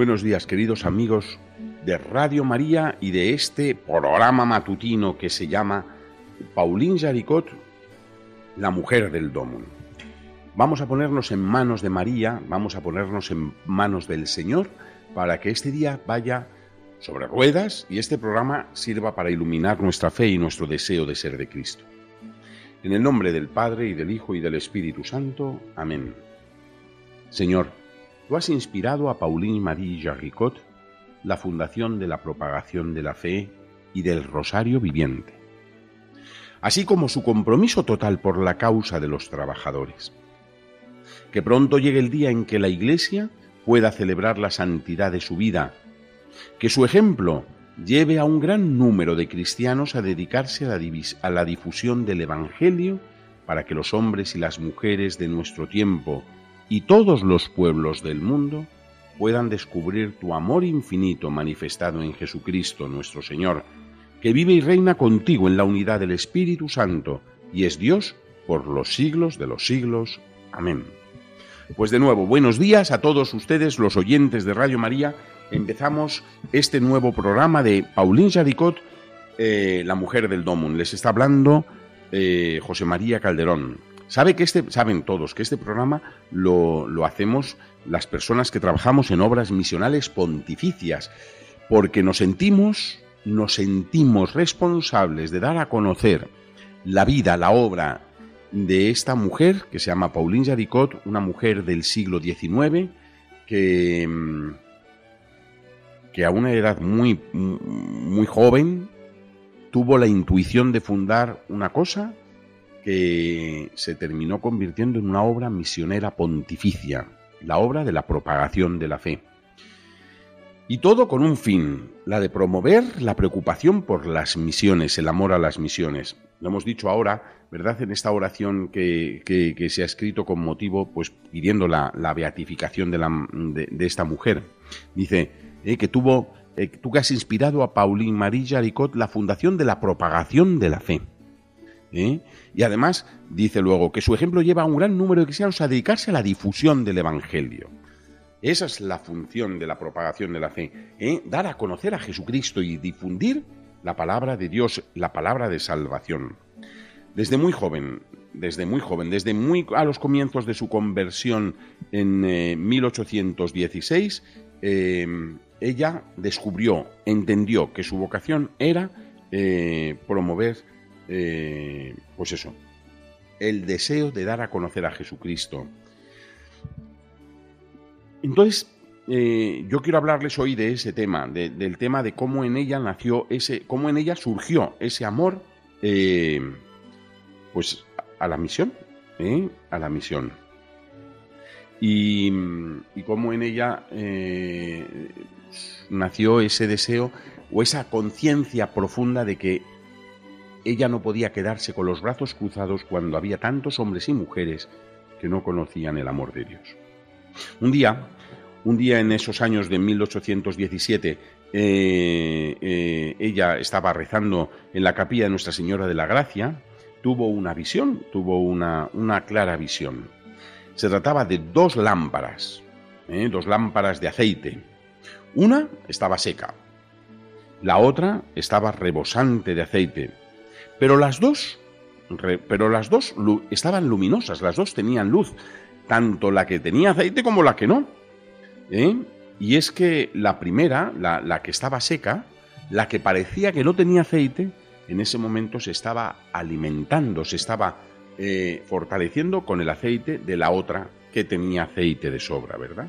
Buenos días, queridos amigos de Radio María y de este programa matutino que se llama Pauline Jaricot, la mujer del Domun. Vamos a ponernos en manos de María, vamos a ponernos en manos del Señor para que este día vaya sobre ruedas y este programa sirva para iluminar nuestra fe y nuestro deseo de ser de Cristo. En el nombre del Padre y del Hijo y del Espíritu Santo. Amén. Señor, Tú has inspirado a Pauline Marie Jarricot la fundación de la propagación de la fe y del Rosario Viviente, así como su compromiso total por la causa de los trabajadores. Que pronto llegue el día en que la Iglesia pueda celebrar la santidad de su vida, que su ejemplo lleve a un gran número de cristianos a dedicarse a la, a la difusión del Evangelio para que los hombres y las mujeres de nuestro tiempo y todos los pueblos del mundo puedan descubrir tu amor infinito manifestado en Jesucristo nuestro Señor, que vive y reina contigo en la unidad del Espíritu Santo y es Dios por los siglos de los siglos. Amén. Pues de nuevo, buenos días a todos ustedes, los oyentes de Radio María. Empezamos este nuevo programa de Pauline Jaricot, eh, la mujer del Domun. Les está hablando eh, José María Calderón. Sabe que este, saben todos que este programa lo, lo hacemos las personas que trabajamos en obras misionales pontificias, porque nos sentimos, nos sentimos responsables de dar a conocer la vida, la obra de esta mujer que se llama Pauline Jaricot, una mujer del siglo XIX que, que a una edad muy, muy joven tuvo la intuición de fundar una cosa que se terminó convirtiendo en una obra misionera pontificia, la obra de la propagación de la fe. Y todo con un fin, la de promover la preocupación por las misiones, el amor a las misiones. Lo hemos dicho ahora, ¿verdad? En esta oración que, se ha escrito con motivo, pues pidiendo la, beatificación de, esta mujer. Dice eh, que tuvo, eh, tú que has inspirado a Pauline Marie Jaricot la fundación de la propagación de la fe. ¿Eh? Y además dice luego que su ejemplo lleva a un gran número de cristianos a dedicarse a la difusión del Evangelio. Esa es la función de la propagación de la fe, ¿eh? dar a conocer a Jesucristo y difundir la palabra de Dios, la palabra de salvación. Desde muy joven, desde muy joven, desde muy a los comienzos de su conversión en 1816, eh, ella descubrió, entendió que su vocación era promover eh, pues eso, el deseo de dar a conocer a Jesucristo. Entonces, eh, yo quiero hablarles hoy de ese tema, del tema de cómo en ella nació ese, cómo en ella surgió ese amor, eh, pues a la misión, a la misión. Y, y cómo en ella nació ese deseo o esa conciencia profunda de que ella no podía quedarse con los brazos cruzados cuando había tantos hombres y mujeres que no conocían el amor de Dios. Un día, un día en esos años de 1817, eh, eh, ella estaba rezando en la capilla de Nuestra Señora de la Gracia, tuvo una visión, tuvo una, una clara visión. Se trataba de dos lámparas, eh, dos lámparas de aceite. Una estaba seca, la otra estaba rebosante de aceite. Pero las dos, pero las dos estaban luminosas, las dos tenían luz, tanto la que tenía aceite como la que no. ¿eh? Y es que la primera, la, que estaba seca, la que parecía que no tenía aceite, en ese momento se estaba alimentando, se estaba eh, fortaleciendo con el aceite de la otra que tenía aceite de sobra, ¿verdad?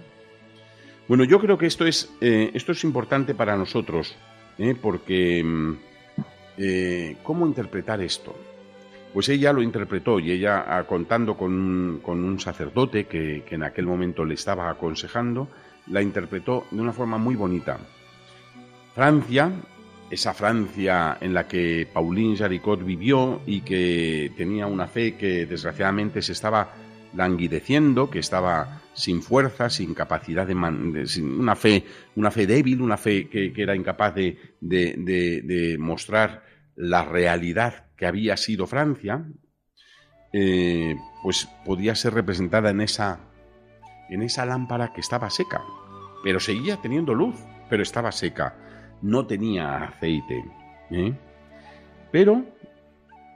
Bueno, yo creo que esto es, eh, esto es importante para nosotros, porque mm, eh, ¿cómo interpretar esto? Pues ella lo interpretó y ella, ah, contando con un, sacerdote que, en aquel momento le estaba aconsejando, la interpretó de una forma muy bonita. Francia, esa Francia en la que Pauline Jaricot vivió y que tenía una fe que desgraciadamente se estaba languideciendo, que estaba sin fuerza, sin capacidad de, una fe, una fe débil, una fe que, era incapaz de, de, mostrar la realidad que había sido Francia, eh, pues podía ser representada en esa, en esa lámpara que estaba seca, pero seguía teniendo luz, pero estaba seca, no tenía aceite. ¿eh? Pero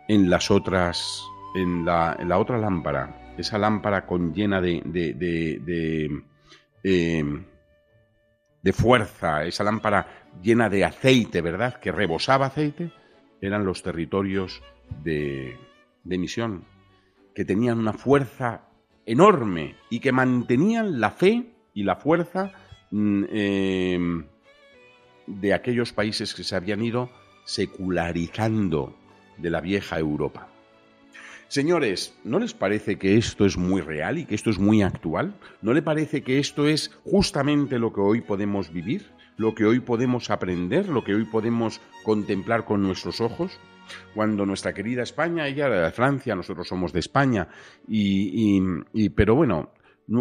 en las otras, en la, en la otra lámpara, esa lámpara con llena de, de, em, de, fuerza, esa lámpara llena de aceite, ¿verdad? Que rebosaba aceite, eran los territorios de, de misión, que tenían una fuerza enorme y que mantenían la fe y la fuerza mm, em, de aquellos países que se habían ido secularizando de la vieja Europa. Señores, ¿no les parece que esto es muy real y que esto es muy actual? ¿No le parece que esto es justamente lo que hoy podemos vivir? ¿Lo que hoy podemos aprender? ¿Lo que hoy podemos contemplar con nuestros ojos? Cuando nuestra querida España, ella era de Francia, nosotros somos de España, y, pero bueno,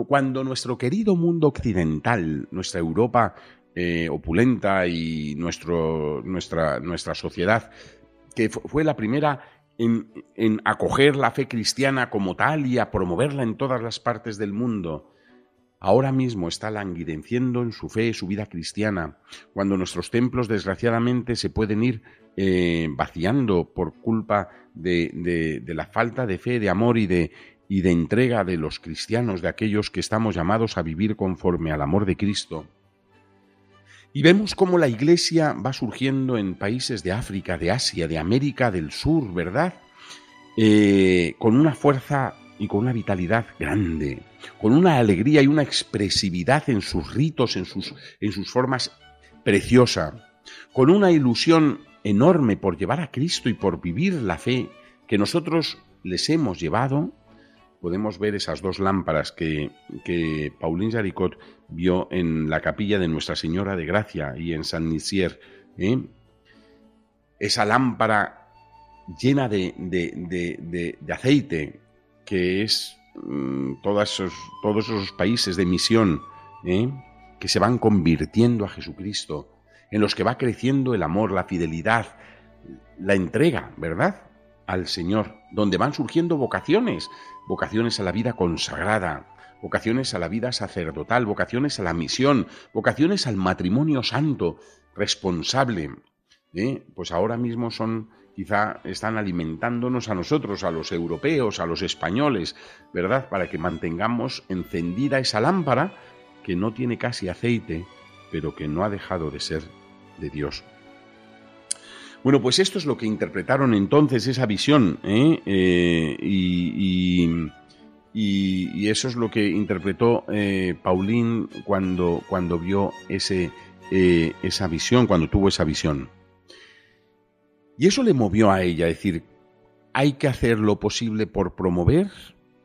cuando nuestro querido mundo occidental, nuestra Europa eh, opulenta y nuestro, nuestra, nuestra sociedad, que fue la primera en, acoger la fe cristiana como tal y a promoverla en todas las partes del mundo, ahora mismo está languideciendo en su fe, su vida cristiana, cuando nuestros templos desgraciadamente se pueden ir eh, vaciando por culpa de, la falta de fe, de amor y de, y de entrega de los cristianos, de aquellos que estamos llamados a vivir conforme al amor de Cristo. Y vemos cómo la Iglesia va surgiendo en países de África, de Asia, de América del Sur, ¿verdad? Eh, con una fuerza y con una vitalidad grande, con una alegría y una expresividad en sus ritos, en sus, en sus formas preciosa, con una ilusión enorme por llevar a Cristo y por vivir la fe que nosotros les hemos llevado podemos ver esas dos lámparas que, que Pauline Jaricot vio en la capilla de Nuestra Señora de Gracia y en San Nicier. ¿eh? Esa lámpara llena de, aceite, que es mm, todos, esos, todos esos países de misión ¿eh? que se van convirtiendo a Jesucristo, en los que va creciendo el amor, la fidelidad, la entrega, ¿verdad? Al Señor, donde van surgiendo vocaciones, vocaciones a la vida consagrada, vocaciones a la vida sacerdotal, vocaciones a la misión, vocaciones al matrimonio santo, responsable. ¿eh? Pues ahora mismo son, quizá están alimentándonos a nosotros, a los europeos, a los españoles, ¿verdad? Para que mantengamos encendida esa lámpara que no tiene casi aceite, pero que no ha dejado de ser de Dios. Bueno, pues esto es lo que interpretaron entonces esa visión, ¿eh? Eh, y, eso es lo que interpretó eh, Paulín cuando, cuando vio ese, esa visión, cuando tuvo esa visión. Y eso le movió a ella, a decir, hay que hacer lo posible por promover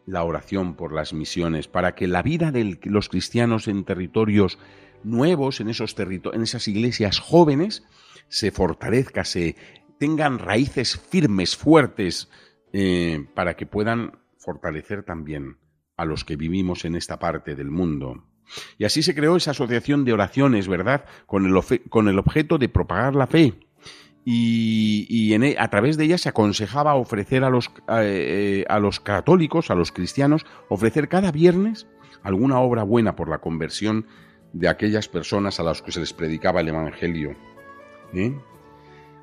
la oración por las misiones, para que la vida de los cristianos en territorios nuevos, en, esos en esas iglesias jóvenes, se fortalezca, se tengan raíces firmes, fuertes, eh, para que puedan fortalecer también a los que vivimos en esta parte del mundo. Y así se creó esa asociación de oraciones, ¿verdad? Con el, con el objeto de propagar la fe. Y, e, a través de ella se aconsejaba ofrecer a los, eh, a los católicos, a los cristianos, ofrecer cada viernes alguna obra buena por la conversión de aquellas personas a las que se les predicaba el Evangelio. ¿eh?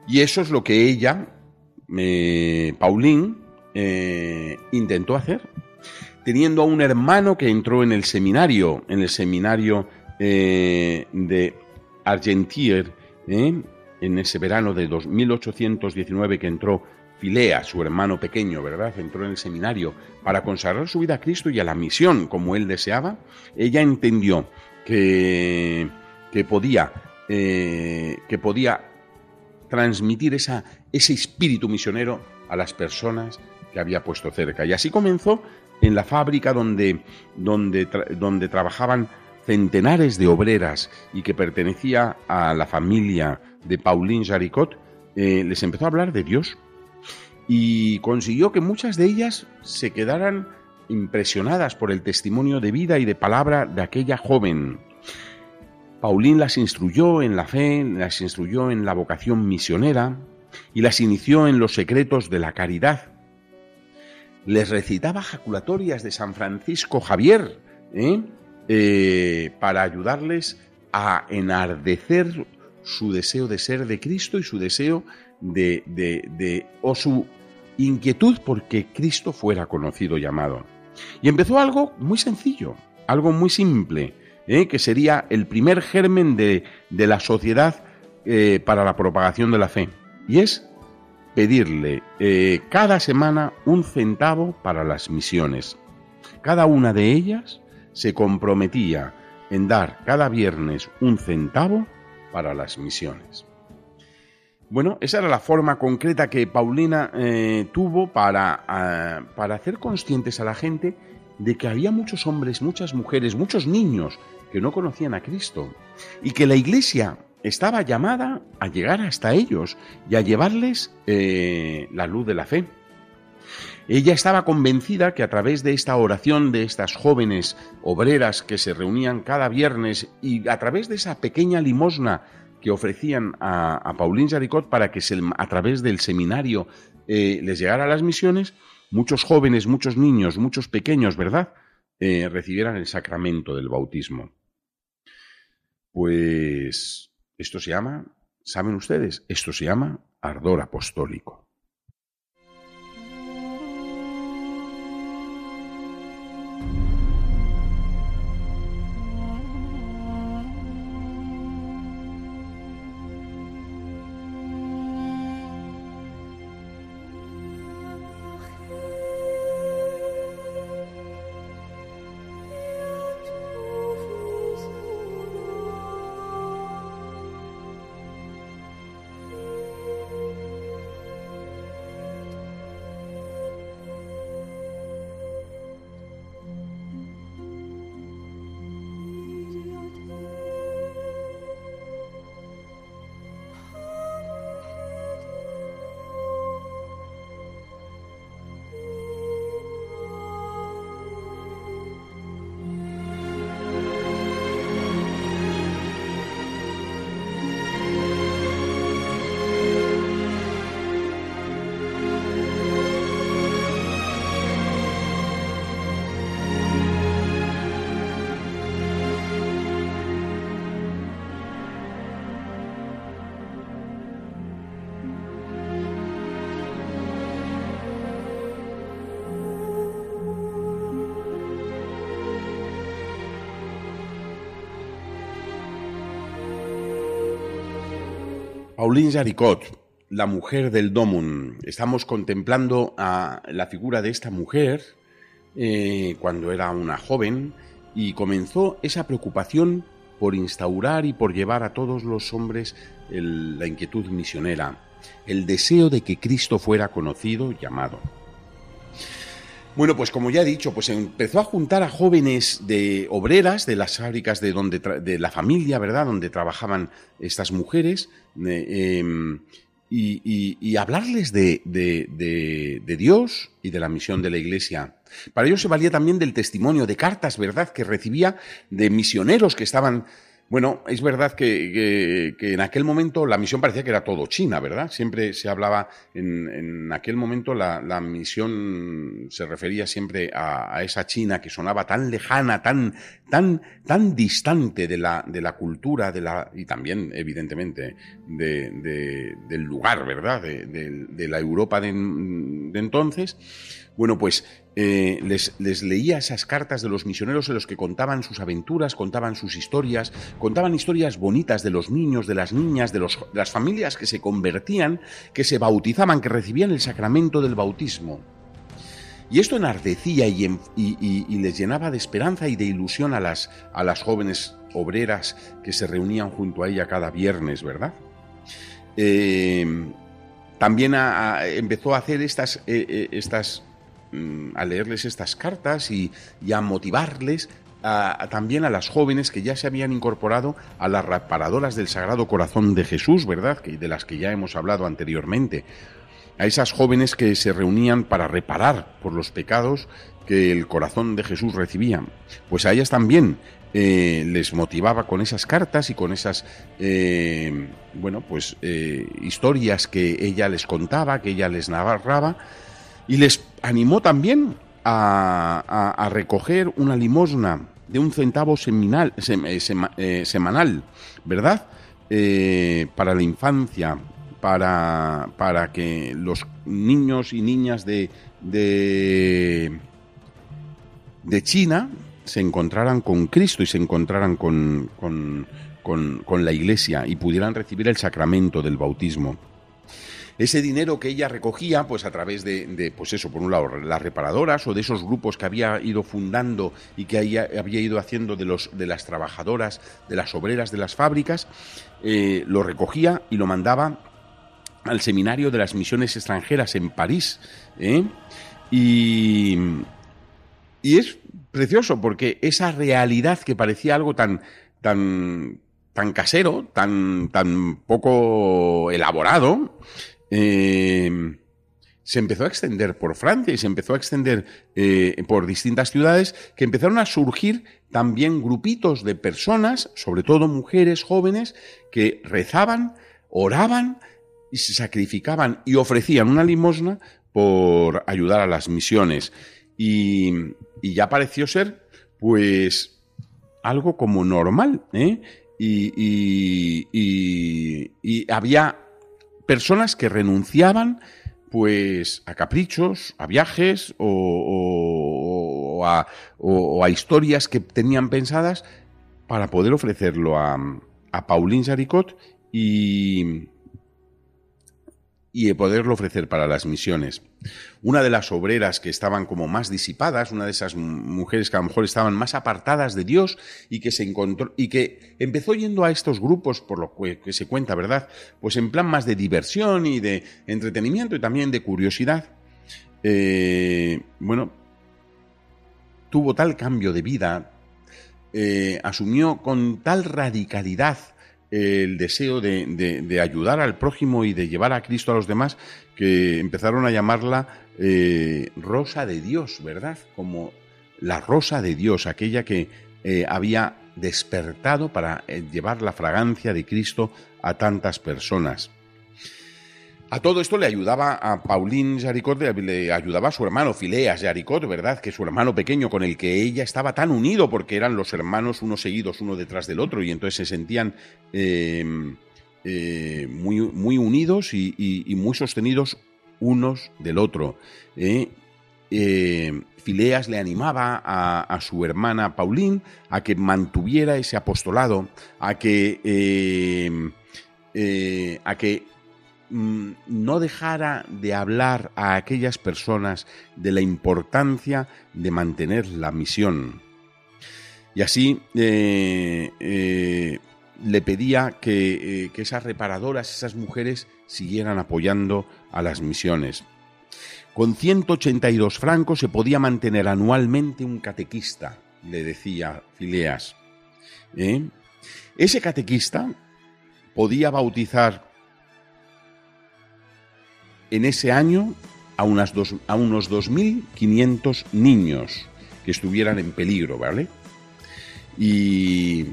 Y eso es lo que ella, eh, Paulín, eh, intentó hacer, teniendo a un hermano que entró en el seminario, en el seminario de Argentier, en ese verano de 2819 que entró Filea, su hermano pequeño, ¿verdad? Entró en el seminario para consagrar su vida a Cristo y a la misión como él deseaba. Ella entendió que, que podía eh, que podía transmitir ese espíritu misionero a las personas que había puesto cerca. Y así comenzó en la fábrica donde, donde, donde trabajaban centenares de obreras y que pertenecía a la familia de Pauline Jaricot, eh, les empezó a hablar de Dios y consiguió que muchas de ellas se quedaran impresionadas por el testimonio de vida y de palabra de aquella joven. Pauline las instruyó en la fe, las instruyó en la vocación misionera y las inició en los secretos de la caridad. Les recitaba jaculatorias de San Francisco Javier ¿eh? Eh, para ayudarles a enardecer su deseo de ser de Cristo y su deseo de, de o su inquietud porque Cristo fuera conocido y amado. Y empezó algo muy sencillo, algo muy simple, ¿eh? que sería el primer germen de, la sociedad eh, para la propagación de la fe. Y es pedirle eh, cada semana un centavo para las misiones. Cada una de ellas se comprometía en dar cada viernes un centavo para las misiones. Bueno, esa era la forma concreta que Paulina eh, tuvo para, ah, para hacer conscientes a la gente de que había muchos hombres, muchas mujeres, muchos niños que no conocían a Cristo y que la iglesia estaba llamada a llegar hasta ellos y a llevarles eh, la luz de la fe. Ella estaba convencida que a través de esta oración de estas jóvenes obreras que se reunían cada viernes y a través de esa pequeña limosna que ofrecían a, Pauline Jaricot para que a través del seminario eh, les llegara a las misiones, muchos jóvenes, muchos niños, muchos pequeños, ¿verdad?, eh, recibieran el sacramento del bautismo. Pues esto se llama, ¿saben ustedes? Esto se llama ardor apostólico. Pauline Jaricot, la mujer del Domun. Estamos contemplando a la figura de esta mujer eh, cuando era una joven y comenzó esa preocupación por instaurar y por llevar a todos los hombres la inquietud misionera, el deseo de que Cristo fuera conocido y amado. Bueno, pues como ya he dicho, pues empezó a juntar a jóvenes de obreras de las fábricas de donde de la familia, ¿verdad? Donde trabajaban estas mujeres em, y, hablarles de, de, Dios y de la misión de la Iglesia. Para ello se valía también del testimonio de cartas, ¿verdad? Que recibía de misioneros que estaban bueno, es verdad que, en aquel momento la misión parecía que era todo China, ¿verdad? Siempre se hablaba, en, aquel momento la, misión se refería siempre a, esa China que sonaba tan lejana, tan, tan, tan distante de la, de la cultura de la, y también, evidentemente, del lugar, ¿verdad? De, la Europa de entonces. Bueno, pues eh, les, leía esas cartas de los misioneros en los que contaban sus aventuras, contaban sus historias, contaban historias bonitas de los niños, de las niñas, de, las familias que se convertían, que se bautizaban, que recibían el sacramento del bautismo. Y esto enardecía y, les llenaba de esperanza y de ilusión a las, a las jóvenes obreras que se reunían junto a ella cada viernes, ¿verdad? Eh, también empezó a hacer estas, eh, estas a leerles estas cartas y, a motivarles también a las jóvenes que ya se habían incorporado a las reparadoras del Sagrado Corazón de Jesús, ¿verdad? Que, de las que ya hemos hablado anteriormente. A esas jóvenes que se reunían para reparar por los pecados que el corazón de Jesús recibía. Pues a ellas también eh, les motivaba con esas cartas y con esas, eh, bueno, pues eh, historias que ella les contaba, que ella les narraba, y les animó también a, recoger una limosna de un centavo seminal, semanal, ¿verdad? para la infancia, para, para que los niños y niñas de, de, China se encontraran con Cristo y se encontraran con, con, la Iglesia y pudieran recibir el sacramento del bautismo. Ese dinero que ella recogía, pues a través de, pues eso, por un lado, las reparadoras o de esos grupos que había ido fundando y que había ido haciendo de, los, de las trabajadoras, de las obreras de las fábricas, eh, lo recogía y lo mandaba al seminario de las misiones extranjeras en París. ¿eh? Y, y es precioso porque esa realidad que parecía algo tan, tan, tan casero, tan, tan poco elaborado, eh, se empezó a extender por Francia y se empezó a extender eh, por distintas ciudades que empezaron a surgir también grupitos de personas, sobre todo mujeres jóvenes, que rezaban, oraban y se sacrificaban y ofrecían una limosna por ayudar a las misiones. Y, ya pareció ser, pues, algo como normal, ¿eh? Y, y, había personas que renunciaban, pues, a caprichos, a viajes o, a, o, a, historias que tenían pensadas para poder ofrecerlo a, a Pauline Jaricot y, y poderlo ofrecer para las misiones. Una de las obreras que estaban como más disipadas, una de esas mujeres que a lo mejor estaban más apartadas de Dios y que se encontró y que empezó yendo a estos grupos por lo que, se cuenta, ¿verdad? Pues en plan más de diversión y de entretenimiento y también de curiosidad. Eh, bueno, tuvo tal cambio de vida, eh, asumió con tal radicalidad el deseo de, ayudar al prójimo y de llevar a Cristo a los demás, que empezaron a llamarla eh, Rosa de Dios, ¿verdad? Como la Rosa de Dios, aquella que eh, había despertado para eh, llevar la fragancia de Cristo a tantas personas. A todo esto le ayudaba a Pauline Jaricot, le ayudaba a su hermano Fileas Jaricot, ¿verdad? Que su hermano pequeño con el que ella estaba tan unido porque eran los hermanos unos seguidos uno detrás del otro y entonces se sentían em, eh, muy, muy, unidos y, muy sostenidos unos del otro. ¿eh? Eh, Fileas le animaba a, su hermana Pauline a que mantuviera ese apostolado, a que, em, a que Mm, no dejara de hablar a aquellas personas de la importancia de mantener la misión. Y así eh, eh, le pedía que, eh, que esas reparadoras, esas mujeres, siguieran apoyando a las misiones. Con 182 francos se podía mantener anualmente un catequista, le decía Fileas. Ese catequista podía bautizar en ese año a, unas dos, a unos 2.500 niños que estuvieran en peligro, ¿vale? Y,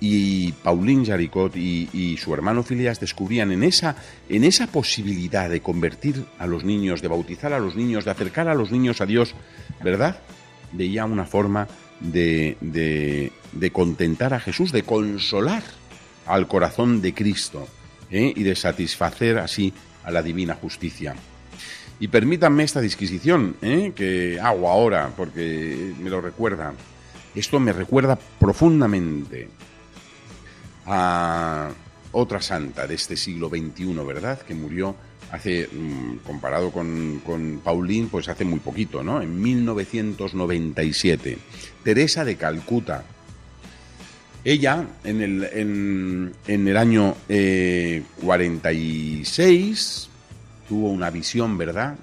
y Pauline Jaricot y, su hermano Filias descubrían en esa, en esa posibilidad de convertir a los niños, de bautizar a los niños, de acercar a los niños a Dios, ¿verdad? Veía una forma de, de, de contentar a Jesús, de consolar al corazón de Cristo ¿eh? y de satisfacer así a la divina justicia. Y permítanme esta disquisición, ¿eh? que hago ahora, porque me lo recuerda. Esto me recuerda profundamente a otra santa de este siglo XXI, ¿verdad? Que murió hace, mm, comparado con, con Paulín, pues hace muy poquito, ¿no? En 1997. Teresa de Calcuta. Ella, en el, en, el año 46, tuvo una visión, ¿verdad?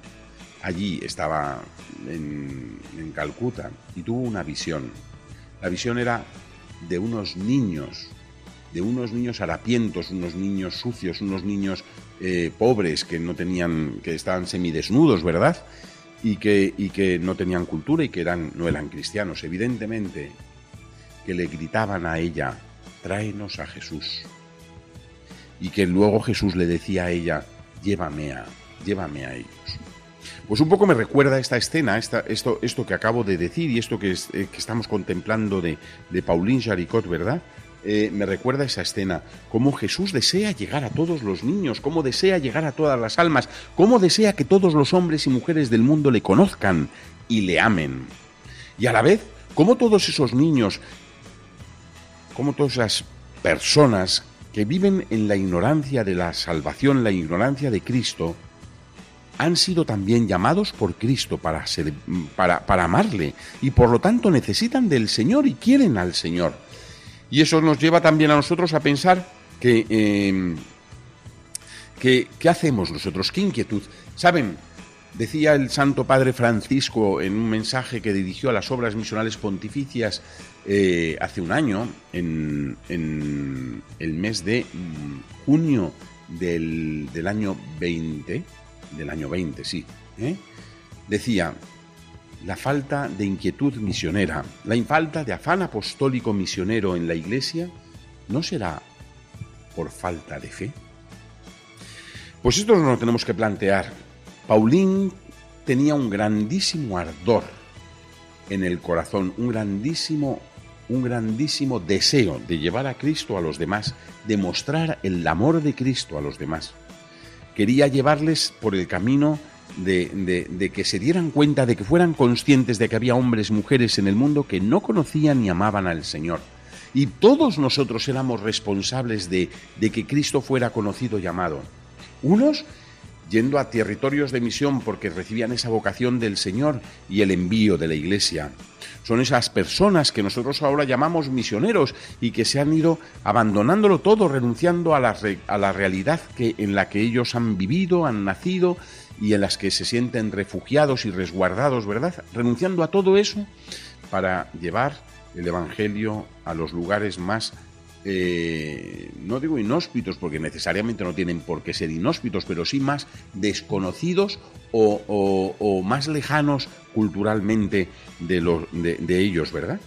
Allí estaba en, en Calcuta y tuvo una visión. La visión era de unos niños, de unos niños harapientos, unos niños sucios, unos niños eh, pobres que no tenían, que estaban semidesnudos, ¿verdad? Y que, y que no tenían cultura y que eran, no eran cristianos, evidentemente, que le gritaban a ella, tráenos a Jesús. Y que luego Jesús le decía a ella, llévame a, llévame a ellos. Pues un poco me recuerda esta escena, esta, esto, esto que acabo de decir y esto que, eh, estamos contemplando de, de Pauline Jaricot, ¿verdad? Eh, me recuerda esa escena, cómo Jesús desea llegar a todos los niños, cómo desea llegar a todas las almas, cómo desea que todos los hombres y mujeres del mundo le conozcan y le amen. Y a la vez, cómo todos esos niños, cómo todas esas personas que viven en la ignorancia de la salvación, la ignorancia de Cristo, han sido también llamados por Cristo para, para, para amarle y por lo tanto necesitan del Señor y quieren al Señor. Y eso nos lleva también a nosotros a pensar em, que, ¿qué hacemos nosotros? ¿Qué inquietud? ¿Saben? Decía el Santo Padre Francisco en un mensaje que dirigió a las obras misionales pontificias eh, hace un año, en, el mes de mm, junio del, año 20, del año 20, sí, ¿eh? decía, la falta de inquietud misionera, la falta de afán apostólico misionero en la Iglesia, ¿no será por falta de fe? Pues esto nos lo tenemos que plantear. Paulín tenía un grandísimo ardor en el corazón, un grandísimo, un grandísimo deseo de llevar a Cristo a los demás, de mostrar el amor de Cristo a los demás. Quería llevarles por el camino de, que se dieran cuenta, de que fueran conscientes de que había hombres y mujeres en el mundo que no conocían ni amaban al Señor. Y todos nosotros éramos responsables de, de que Cristo fuera conocido y amado. Unos yendo a territorios de misión porque recibían esa vocación del Señor y el envío de la Iglesia. Son esas personas que nosotros ahora llamamos misioneros y que se han ido abandonándolo todo, renunciando a la, a la realidad que, en la que ellos han vivido, han nacido y en las que se sienten refugiados y resguardados, ¿verdad? Renunciando a todo eso para llevar el Evangelio a los lugares más, eh, no digo inhóspitos, porque necesariamente no tienen por qué ser inhóspitos, pero sí más desconocidos o, más lejanos culturalmente de, los, de ellos, ¿verdad?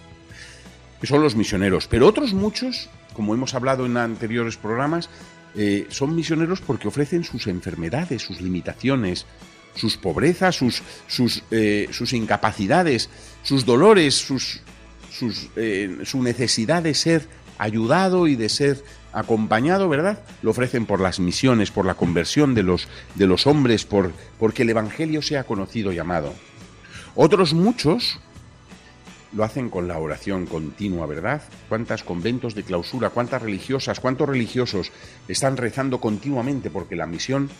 Que son los misioneros. Pero otros muchos, como hemos hablado en anteriores programas, eh, son misioneros porque ofrecen sus enfermedades, sus limitaciones, sus pobrezas, sus, sus, eh, incapacidades, sus dolores, sus, sus, su necesidad de ser ayudado y de ser acompañado, ¿verdad? Lo ofrecen por las misiones, por la conversión de los, de los hombres, por, porque el Evangelio sea conocido y amado. Otros muchos lo hacen con la oración continua, ¿verdad? ¿Cuántas conventos de clausura, cuántas religiosas, cuántos religiosos están rezando continuamente porque la misión,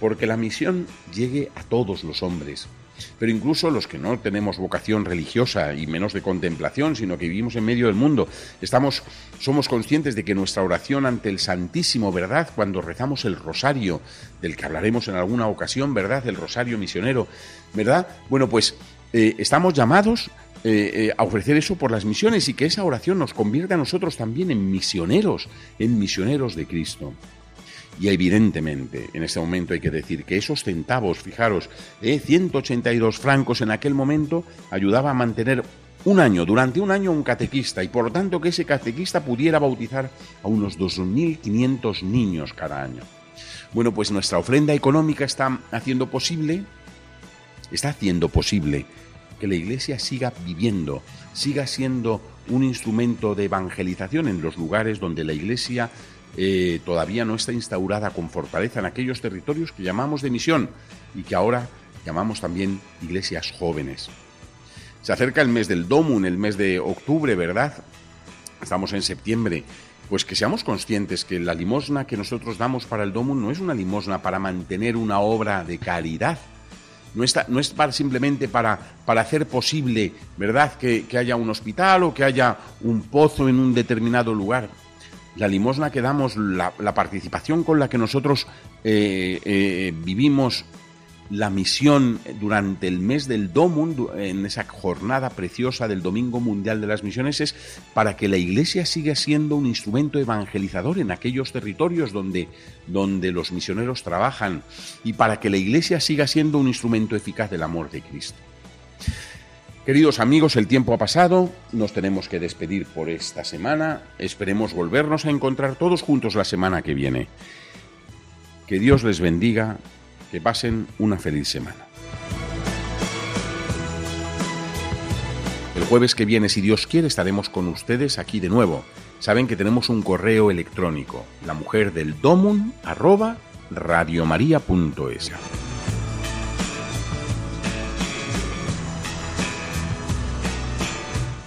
porque la misión llegue a todos los hombres? Pero incluso los que no tenemos vocación religiosa y menos de contemplación, sino que vivimos en medio del mundo, estamos somos conscientes de que nuestra oración ante el Santísimo, ¿verdad? Cuando rezamos el rosario, del que hablaremos en alguna ocasión, ¿verdad? El rosario misionero, ¿verdad? Bueno, pues eh, estamos llamados eh, eh, a ofrecer eso por las misiones y que esa oración nos convierta a nosotros también en misioneros, en misioneros de Cristo. Y evidentemente, en este momento hay que decir que esos centavos, fijaros, eh, 182 francos en aquel momento, ayudaba a mantener un año, durante un año, un catequista, y por lo tanto que ese catequista pudiera bautizar a unos 2.500 niños cada año. Bueno, pues nuestra ofrenda económica está haciendo posible, está haciendo posible que la Iglesia siga viviendo, siga siendo un instrumento de evangelización en los lugares donde la Iglesia eh, todavía no está instaurada con fortaleza en aquellos territorios que llamamos de misión y que ahora llamamos también iglesias jóvenes. Se acerca el mes del Domun, el mes de octubre, ¿verdad? Estamos en septiembre. Pues que seamos conscientes que la limosna que nosotros damos para el Domun no es una limosna para mantener una obra de caridad, no, está, no es para, simplemente para, para hacer posible, ¿verdad?, que, haya un hospital o que haya un pozo en un determinado lugar. La limosna que damos, la, participación con la que nosotros eh, eh, vivimos la misión durante el mes del Domum, en esa jornada preciosa del Domingo Mundial de las Misiones, es para que la Iglesia siga siendo un instrumento evangelizador en aquellos territorios donde, donde los misioneros trabajan y para que la Iglesia siga siendo un instrumento eficaz del amor de Cristo. Queridos amigos, el tiempo ha pasado, nos tenemos que despedir por esta semana, esperemos volvernos a encontrar todos juntos la semana que viene. Que Dios les bendiga, que pasen una feliz semana. El jueves que viene, si Dios quiere, estaremos con ustedes aquí de nuevo. Saben que tenemos un correo electrónico, la mujer del domun, arroba.